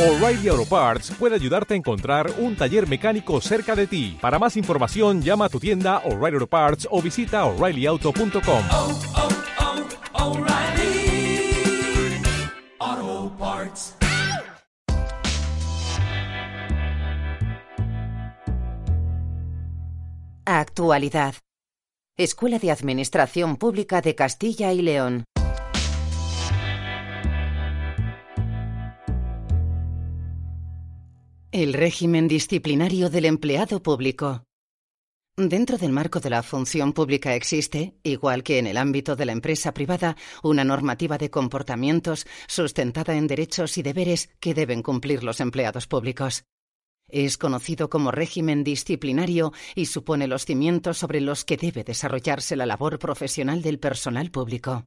O'Reilly Auto Parts puede ayudarte a encontrar un taller mecánico cerca de ti. Para más información, llama a tu tienda O'Reilly Auto Parts o visita oreillyauto.com. oh, oh, Parts. Actualidad. Escuela de Administración Pública de Castilla y León. El régimen disciplinario del empleado público. Dentro del marco de la función pública existe, igual que en el ámbito de la empresa privada, una normativa de comportamientos sustentada en derechos y deberes que deben cumplir los empleados públicos. Es conocido como régimen disciplinario y supone los cimientos sobre los que debe desarrollarse la labor profesional del personal público.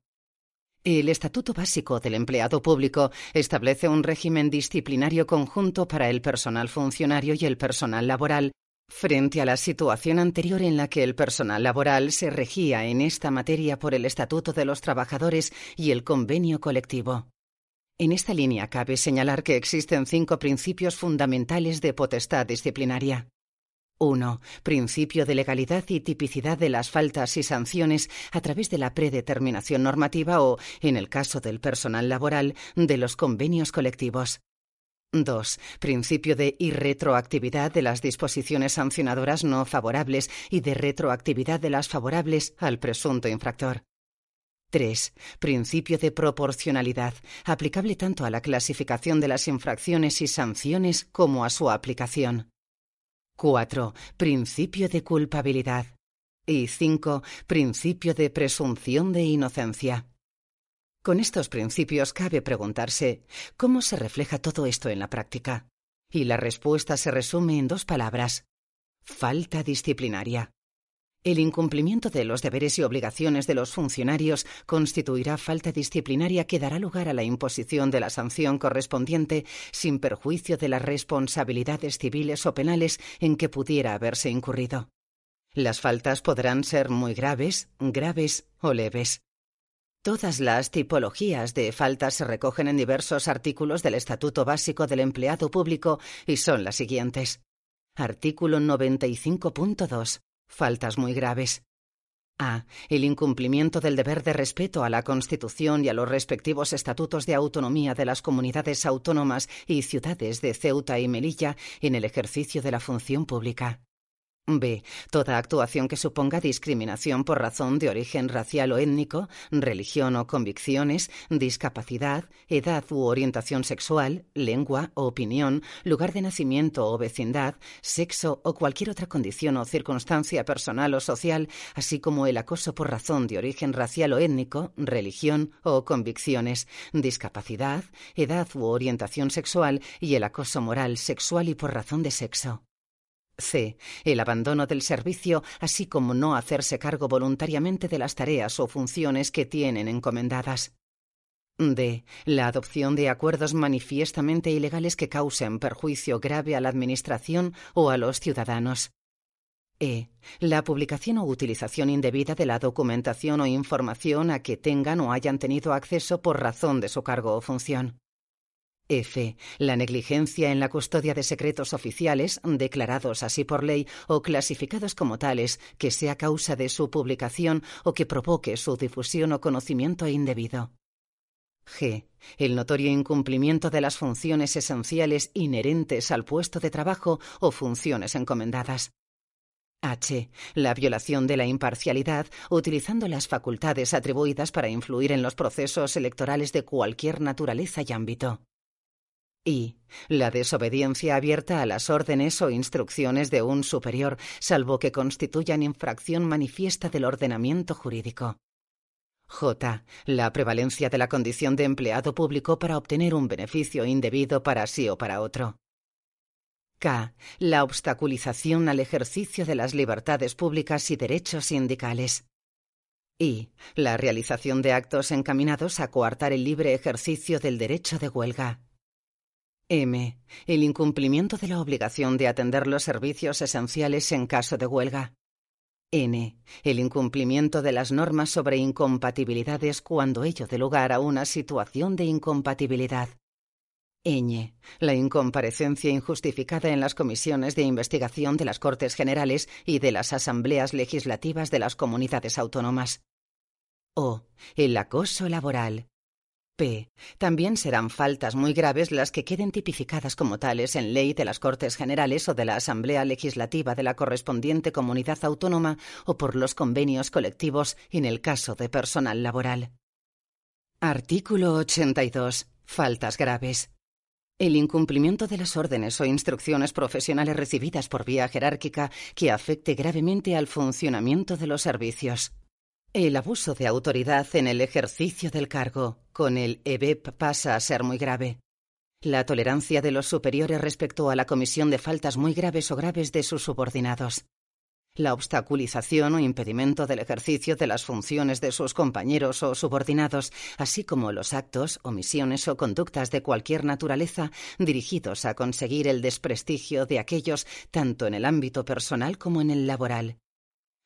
El Estatuto Básico del Empleado Público establece un régimen disciplinario conjunto para el personal funcionario y el personal laboral, frente a la situación anterior en la que el personal laboral se regía en esta materia por el Estatuto de los Trabajadores y el convenio colectivo. En esta línea cabe señalar que existen cinco principios fundamentales de potestad disciplinaria. 1. Principio de legalidad y tipicidad de las faltas y sanciones a través de la predeterminación normativa o, en el caso del personal laboral, de los convenios colectivos. 2. Principio de irretroactividad de las disposiciones sancionadoras no favorables y de retroactividad de las favorables al presunto infractor. 3. Principio de proporcionalidad, aplicable tanto a la clasificación de las infracciones y sanciones como a su aplicación. 4. Principio de culpabilidad. Y 5. Principio de presunción de inocencia. Con estos principios cabe preguntarse ¿cómo se refleja todo esto en la práctica? Y la respuesta se resume en dos palabras. Falta disciplinaria. El incumplimiento de los deberes y obligaciones de los funcionarios constituirá falta disciplinaria que dará lugar a la imposición de la sanción correspondiente sin perjuicio de las responsabilidades civiles o penales en que pudiera haberse incurrido. Las faltas podrán ser muy graves, graves o leves. Todas las tipologías de faltas se recogen en diversos artículos del Estatuto Básico del Empleado Público y son las siguientes. Artículo 95.2. Faltas muy graves. A. El incumplimiento del deber de respeto a la Constitución y a los respectivos estatutos de autonomía de las comunidades autónomas y ciudades de Ceuta y Melilla en el ejercicio de la función pública. B. Toda actuación que suponga discriminación por razón de origen racial o étnico, religión o convicciones, discapacidad, edad u orientación sexual, lengua o opinión, lugar de nacimiento o vecindad, sexo o cualquier otra condición o circunstancia personal o social, así como el acoso por razón de origen racial o étnico, religión o convicciones, discapacidad, edad u orientación sexual y el acoso moral, sexual y por razón de sexo. C. El abandono del servicio, así como no hacerse cargo voluntariamente de las tareas o funciones que tienen encomendadas. D. La adopción de acuerdos manifiestamente ilegales que causen perjuicio grave a la Administración o a los ciudadanos. E. La publicación o utilización indebida de la documentación o información a que tengan o hayan tenido acceso por razón de su cargo o función. F. La negligencia en la custodia de secretos oficiales, declarados así por ley o clasificados como tales, que sea causa de su publicación o que provoque su difusión o conocimiento indebido. G. El notorio incumplimiento de las funciones esenciales inherentes al puesto de trabajo o funciones encomendadas. H. La violación de la imparcialidad utilizando las facultades atribuidas para influir en los procesos electorales de cualquier naturaleza y ámbito. Y la desobediencia abierta a las órdenes o instrucciones de un superior, salvo que constituyan infracción manifiesta del ordenamiento jurídico. J. La prevalencia de la condición de empleado público para obtener un beneficio indebido para sí o para otro. K. La obstaculización al ejercicio de las libertades públicas y derechos sindicales. Y. La realización de actos encaminados a coartar el libre ejercicio del derecho de huelga. M. El incumplimiento de la obligación de atender los servicios esenciales en caso de huelga. N. El incumplimiento de las normas sobre incompatibilidades cuando ello dé lugar a una situación de incompatibilidad. ñ. La incomparecencia injustificada en las comisiones de investigación de las Cortes Generales y de las asambleas legislativas de las comunidades autónomas. O. El acoso laboral. P. También serán faltas muy graves las que queden tipificadas como tales en ley de las Cortes Generales o de la Asamblea Legislativa de la correspondiente comunidad autónoma o por los convenios colectivos en el caso de personal laboral. Artículo 82. Faltas graves. El incumplimiento de las órdenes o instrucciones profesionales recibidas por vía jerárquica que afecte gravemente al funcionamiento de los servicios. El abuso de autoridad en el ejercicio del cargo con el EBEP pasa a ser muy grave. La tolerancia de los superiores respecto a la comisión de faltas muy graves o graves de sus subordinados la obstaculización o impedimento del ejercicio de las funciones de sus compañeros o subordinados, así como los actos, omisiones o conductas de cualquier naturaleza dirigidos a conseguir el desprestigio de aquellos tanto en el ámbito personal como en el laboral.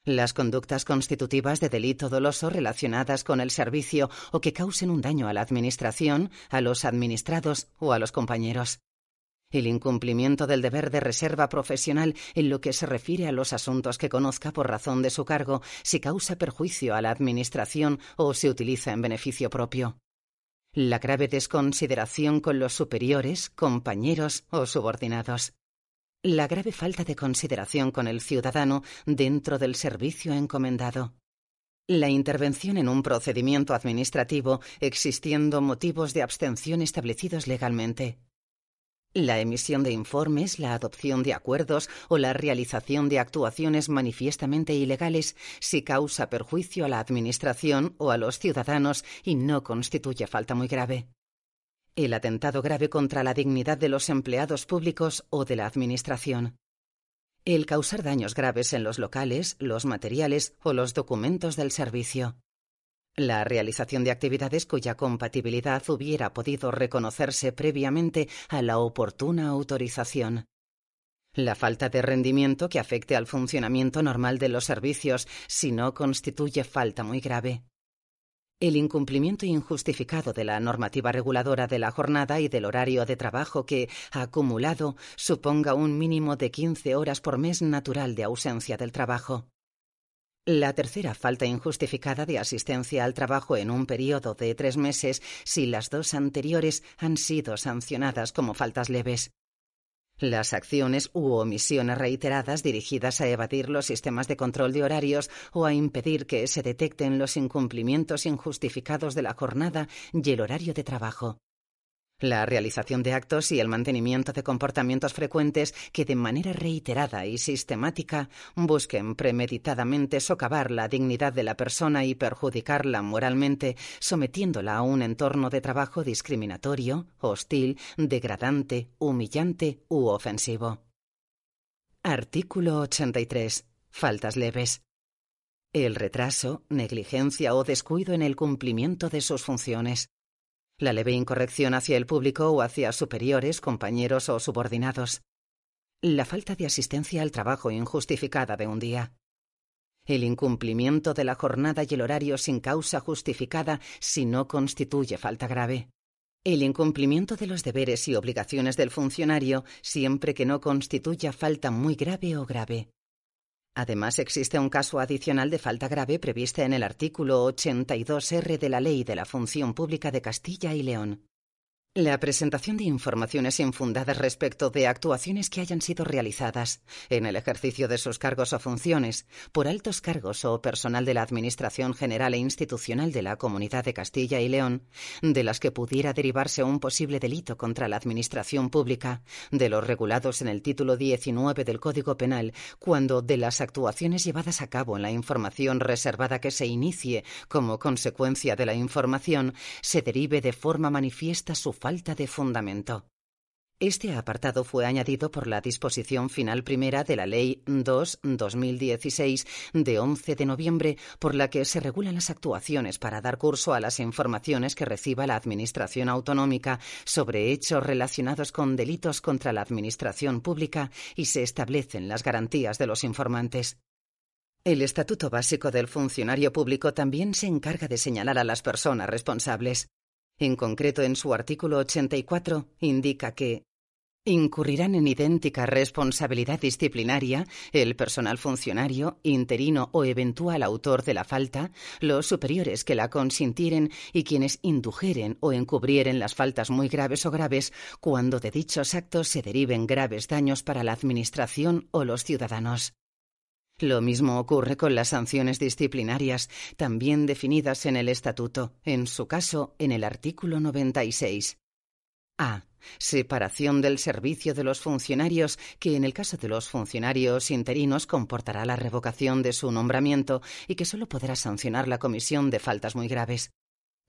Las conductas constitutivas de delito doloso relacionadas con el servicio o que causen un daño a la Administración, a los administrados o a los compañeros el incumplimiento del deber de reserva profesional en lo que se refiere a los asuntos que conozca por razón de su cargo, si causa perjuicio a la Administración o se utiliza en beneficio propio. La grave desconsideración con los superiores, compañeros o subordinados. La grave falta de consideración con el ciudadano dentro del servicio encomendado. La intervención en un procedimiento administrativo existiendo motivos de abstención establecidos legalmente la emisión de informes, la adopción de acuerdos o la realización de actuaciones manifiestamente ilegales si causa perjuicio a la Administración o a los ciudadanos y no constituye falta muy grave. El atentado grave contra la dignidad de los empleados públicos o de la Administración. El causar daños graves en los locales, los materiales o los documentos del servicio la realización de actividades cuya compatibilidad hubiera podido reconocerse previamente a la oportuna autorización. La falta de rendimiento que afecte al funcionamiento normal de los servicios si no constituye falta muy grave. El incumplimiento injustificado de la normativa reguladora de la jornada y del horario de trabajo que, acumulado, suponga un mínimo de 15 horas por mes natural de ausencia del trabajo. La tercera falta injustificada de asistencia al trabajo en un periodo de tres meses si las dos anteriores han sido sancionadas como faltas leves. Las acciones u omisiones reiteradas dirigidas a evadir los sistemas de control de horarios o a impedir que se detecten los incumplimientos injustificados de la jornada y el horario de trabajo la realización de actos y el mantenimiento de comportamientos frecuentes que de manera reiterada y sistemática busquen premeditadamente socavar la dignidad de la persona y perjudicarla moralmente, sometiéndola a un entorno de trabajo discriminatorio, hostil, degradante, humillante u ofensivo. Artículo 83. Faltas leves. El retraso, negligencia o descuido en el cumplimiento de sus funciones la leve incorrección hacia el público o hacia superiores, compañeros o subordinados, la falta de asistencia al trabajo injustificada de un día, el incumplimiento de la jornada y el horario sin causa justificada si no constituye falta grave, el incumplimiento de los deberes y obligaciones del funcionario siempre que no constituya falta muy grave o grave, Además, existe un caso adicional de falta grave prevista en el artículo 82R de la Ley de la Función Pública de Castilla y León. La presentación de informaciones infundadas respecto de actuaciones que hayan sido realizadas en el ejercicio de sus cargos o funciones por altos cargos o personal de la Administración General e Institucional de la Comunidad de Castilla y León, de las que pudiera derivarse un posible delito contra la Administración Pública, de los regulados en el título 19 del Código Penal, cuando de las actuaciones llevadas a cabo en la información reservada que se inicie como consecuencia de la información se derive de forma manifiesta su falta de fundamento. Este apartado fue añadido por la disposición final primera de la Ley 2-2016 de 11 de noviembre, por la que se regulan las actuaciones para dar curso a las informaciones que reciba la Administración Autonómica sobre hechos relacionados con delitos contra la Administración Pública y se establecen las garantías de los informantes. El Estatuto Básico del Funcionario Público también se encarga de señalar a las personas responsables. En concreto, en su artículo 84 indica que incurrirán en idéntica responsabilidad disciplinaria el personal funcionario, interino o eventual autor de la falta, los superiores que la consintieren y quienes indujeren o encubrieren las faltas muy graves o graves cuando de dichos actos se deriven graves daños para la Administración o los ciudadanos. Lo mismo ocurre con las sanciones disciplinarias, también definidas en el Estatuto, en su caso en el artículo 96. A. Separación del servicio de los funcionarios, que en el caso de los funcionarios interinos comportará la revocación de su nombramiento y que solo podrá sancionar la comisión de faltas muy graves.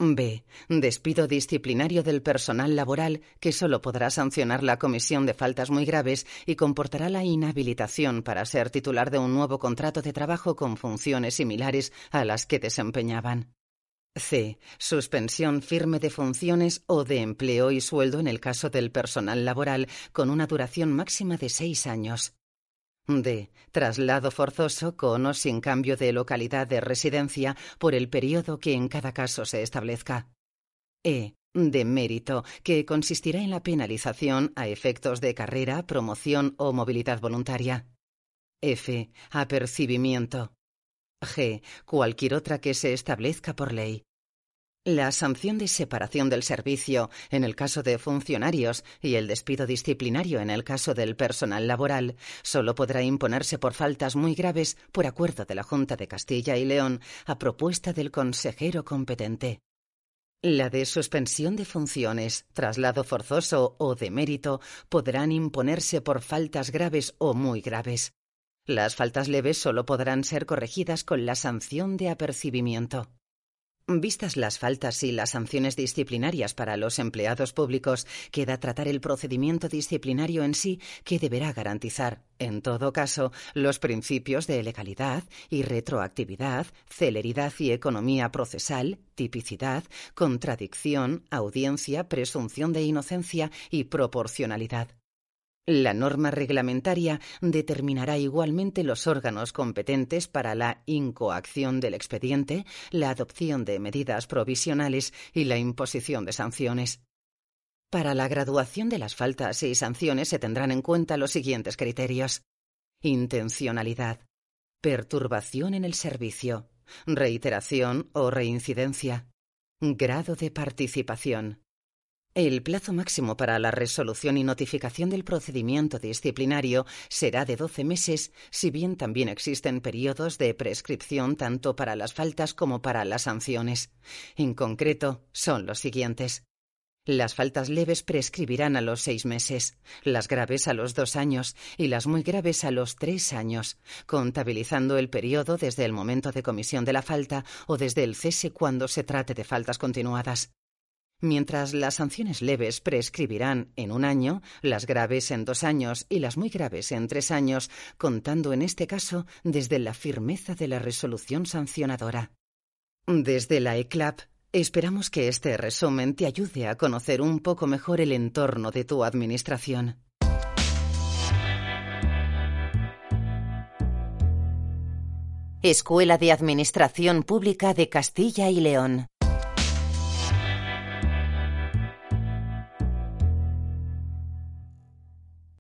B. Despido disciplinario del personal laboral que solo podrá sancionar la comisión de faltas muy graves y comportará la inhabilitación para ser titular de un nuevo contrato de trabajo con funciones similares a las que desempeñaban. C. Suspensión firme de funciones o de empleo y sueldo en el caso del personal laboral con una duración máxima de seis años. D. Traslado forzoso con o sin cambio de localidad de residencia por el periodo que en cada caso se establezca. E. De mérito, que consistirá en la penalización a efectos de carrera, promoción o movilidad voluntaria. F. Apercibimiento. G. Cualquier otra que se establezca por ley. La sanción de separación del servicio en el caso de funcionarios y el despido disciplinario en el caso del personal laboral solo podrá imponerse por faltas muy graves por acuerdo de la Junta de Castilla y León a propuesta del consejero competente. La de suspensión de funciones, traslado forzoso o de mérito podrán imponerse por faltas graves o muy graves. Las faltas leves solo podrán ser corregidas con la sanción de apercibimiento. Vistas las faltas y las sanciones disciplinarias para los empleados públicos, queda tratar el procedimiento disciplinario en sí que deberá garantizar, en todo caso, los principios de legalidad y retroactividad, celeridad y economía procesal, tipicidad, contradicción, audiencia, presunción de inocencia y proporcionalidad. La norma reglamentaria determinará igualmente los órganos competentes para la incoacción del expediente, la adopción de medidas provisionales y la imposición de sanciones. Para la graduación de las faltas y sanciones se tendrán en cuenta los siguientes criterios. Intencionalidad. Perturbación en el servicio. Reiteración o reincidencia. Grado de participación. El plazo máximo para la resolución y notificación del procedimiento disciplinario será de doce meses, si bien también existen periodos de prescripción tanto para las faltas como para las sanciones. En concreto, son los siguientes. Las faltas leves prescribirán a los seis meses, las graves a los dos años y las muy graves a los tres años, contabilizando el periodo desde el momento de comisión de la falta o desde el cese cuando se trate de faltas continuadas mientras las sanciones leves prescribirán en un año, las graves en dos años y las muy graves en tres años, contando en este caso desde la firmeza de la resolución sancionadora. Desde la ECLAP esperamos que este resumen te ayude a conocer un poco mejor el entorno de tu administración. Escuela de Administración Pública de Castilla y León.